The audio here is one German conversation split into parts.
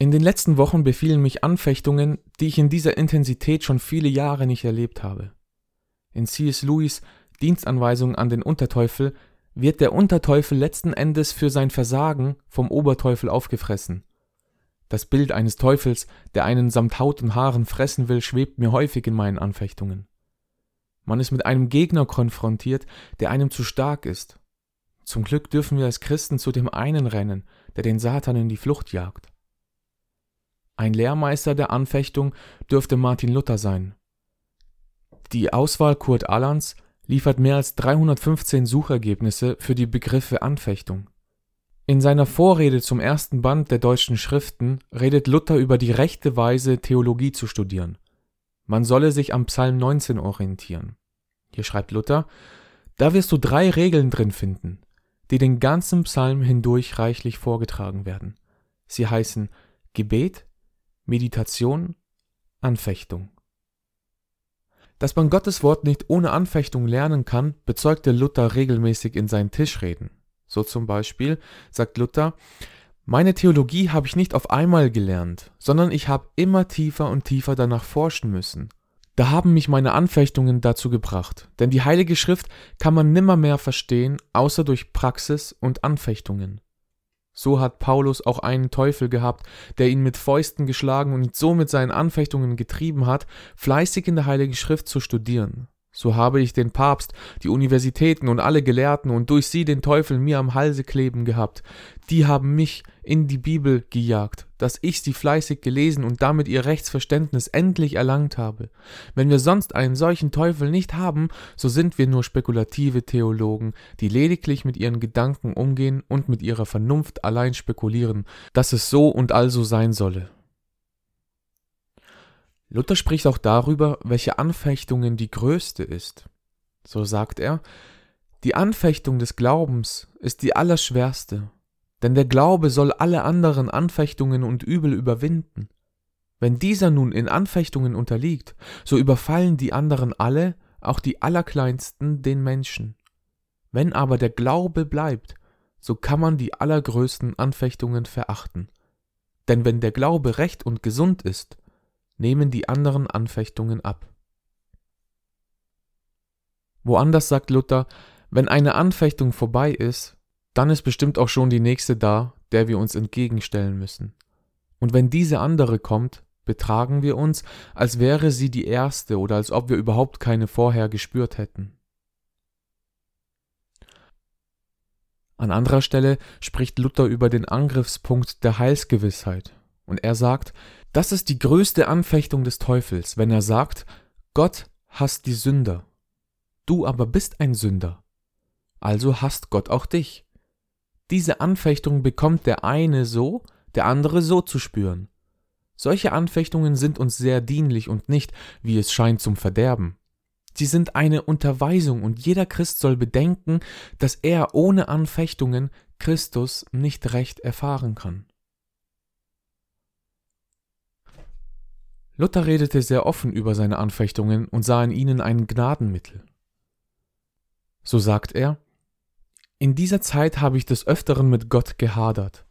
In den letzten Wochen befielen mich Anfechtungen, die ich in dieser Intensität schon viele Jahre nicht erlebt habe. In C.S. Lewis Dienstanweisung an den Unterteufel wird der Unterteufel letzten Endes für sein Versagen vom Oberteufel aufgefressen. Das Bild eines Teufels, der einen samt Haut und Haaren fressen will, schwebt mir häufig in meinen Anfechtungen. Man ist mit einem Gegner konfrontiert, der einem zu stark ist. Zum Glück dürfen wir als Christen zu dem einen rennen, der den Satan in die Flucht jagt. Ein Lehrmeister der Anfechtung dürfte Martin Luther sein. Die Auswahl Kurt Allans liefert mehr als 315 Suchergebnisse für die Begriffe Anfechtung. In seiner Vorrede zum ersten Band der deutschen Schriften redet Luther über die rechte Weise, Theologie zu studieren. Man solle sich am Psalm 19 orientieren. Hier schreibt Luther, da wirst du drei Regeln drin finden, die den ganzen Psalm hindurch reichlich vorgetragen werden. Sie heißen Gebet, Meditation, Anfechtung. Dass man Gottes Wort nicht ohne Anfechtung lernen kann, bezeugte Luther regelmäßig in seinen Tischreden. So zum Beispiel sagt Luther, meine Theologie habe ich nicht auf einmal gelernt, sondern ich habe immer tiefer und tiefer danach forschen müssen. Da haben mich meine Anfechtungen dazu gebracht, denn die Heilige Schrift kann man nimmermehr verstehen, außer durch Praxis und Anfechtungen. So hat Paulus auch einen Teufel gehabt, der ihn mit Fäusten geschlagen und so mit seinen Anfechtungen getrieben hat, fleißig in der Heiligen Schrift zu studieren. So habe ich den Papst, die Universitäten und alle Gelehrten und durch sie den Teufel mir am Halse kleben gehabt. Die haben mich in die Bibel gejagt, dass ich sie fleißig gelesen und damit ihr Rechtsverständnis endlich erlangt habe. Wenn wir sonst einen solchen Teufel nicht haben, so sind wir nur spekulative Theologen, die lediglich mit ihren Gedanken umgehen und mit ihrer Vernunft allein spekulieren, dass es so und also sein solle. Luther spricht auch darüber, welche Anfechtungen die größte ist. So sagt er, die Anfechtung des Glaubens ist die allerschwerste, denn der Glaube soll alle anderen Anfechtungen und Übel überwinden. Wenn dieser nun in Anfechtungen unterliegt, so überfallen die anderen alle, auch die allerkleinsten, den Menschen. Wenn aber der Glaube bleibt, so kann man die allergrößten Anfechtungen verachten. Denn wenn der Glaube recht und gesund ist, nehmen die anderen Anfechtungen ab. Woanders sagt Luther, wenn eine Anfechtung vorbei ist, dann ist bestimmt auch schon die nächste da, der wir uns entgegenstellen müssen. Und wenn diese andere kommt, betragen wir uns, als wäre sie die erste oder als ob wir überhaupt keine vorher gespürt hätten. An anderer Stelle spricht Luther über den Angriffspunkt der Heilsgewissheit, und er sagt, das ist die größte Anfechtung des Teufels, wenn er sagt, Gott hasst die Sünder. Du aber bist ein Sünder. Also hasst Gott auch dich. Diese Anfechtung bekommt der eine so, der andere so zu spüren. Solche Anfechtungen sind uns sehr dienlich und nicht, wie es scheint, zum Verderben. Sie sind eine Unterweisung und jeder Christ soll bedenken, dass er ohne Anfechtungen Christus nicht recht erfahren kann. Luther redete sehr offen über seine Anfechtungen und sah in ihnen ein Gnadenmittel. So sagt er, in dieser Zeit habe ich des Öfteren mit Gott gehadert.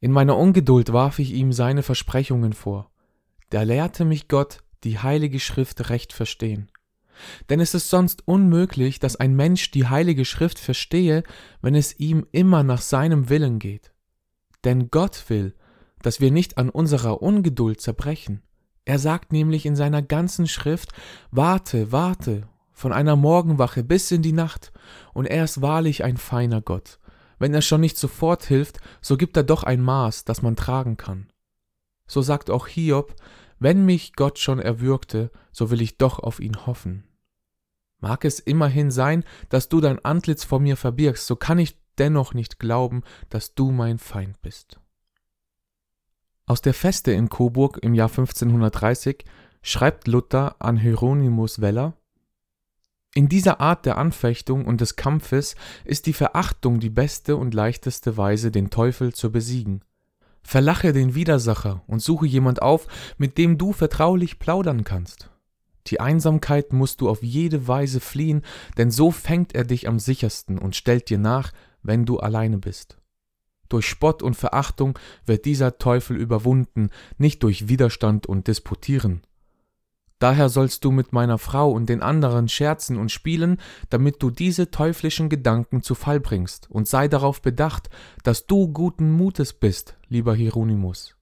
In meiner Ungeduld warf ich ihm seine Versprechungen vor. Da lehrte mich Gott, die heilige Schrift recht verstehen. Denn es ist sonst unmöglich, dass ein Mensch die heilige Schrift verstehe, wenn es ihm immer nach seinem Willen geht. Denn Gott will, dass wir nicht an unserer Ungeduld zerbrechen. Er sagt nämlich in seiner ganzen Schrift, warte, warte, von einer Morgenwache bis in die Nacht, und er ist wahrlich ein feiner Gott. Wenn er schon nicht sofort hilft, so gibt er doch ein Maß, das man tragen kann. So sagt auch Hiob, wenn mich Gott schon erwürgte, so will ich doch auf ihn hoffen. Mag es immerhin sein, dass du dein Antlitz vor mir verbirgst, so kann ich dennoch nicht glauben, dass du mein Feind bist. Aus der Feste in Coburg im Jahr 1530 schreibt Luther an Hieronymus Weller In dieser Art der Anfechtung und des Kampfes ist die Verachtung die beste und leichteste Weise, den Teufel zu besiegen. Verlache den Widersacher und suche jemand auf, mit dem du vertraulich plaudern kannst. Die Einsamkeit musst du auf jede Weise fliehen, denn so fängt er dich am sichersten und stellt dir nach, wenn du alleine bist. Durch Spott und Verachtung wird dieser Teufel überwunden, nicht durch Widerstand und Disputieren. Daher sollst du mit meiner Frau und den anderen scherzen und spielen, damit du diese teuflischen Gedanken zu Fall bringst, und sei darauf bedacht, dass du guten Mutes bist, lieber Hieronymus.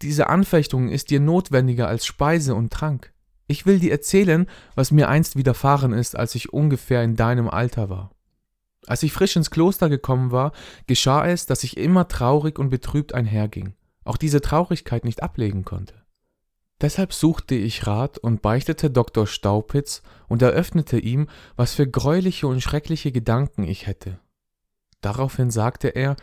Diese Anfechtung ist dir notwendiger als Speise und Trank. Ich will dir erzählen, was mir einst widerfahren ist, als ich ungefähr in deinem Alter war. Als ich frisch ins Kloster gekommen war, geschah es, dass ich immer traurig und betrübt einherging, auch diese Traurigkeit nicht ablegen konnte. Deshalb suchte ich Rat und beichtete Dr. Staupitz und eröffnete ihm, was für greuliche und schreckliche Gedanken ich hätte. Daraufhin sagte er,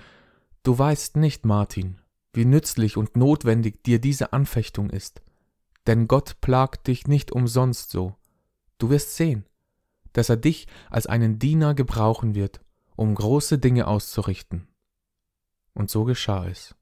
Du weißt nicht, Martin, wie nützlich und notwendig dir diese Anfechtung ist, denn Gott plagt dich nicht umsonst so. Du wirst sehen, dass er dich als einen Diener gebrauchen wird, um große Dinge auszurichten. Und so geschah es.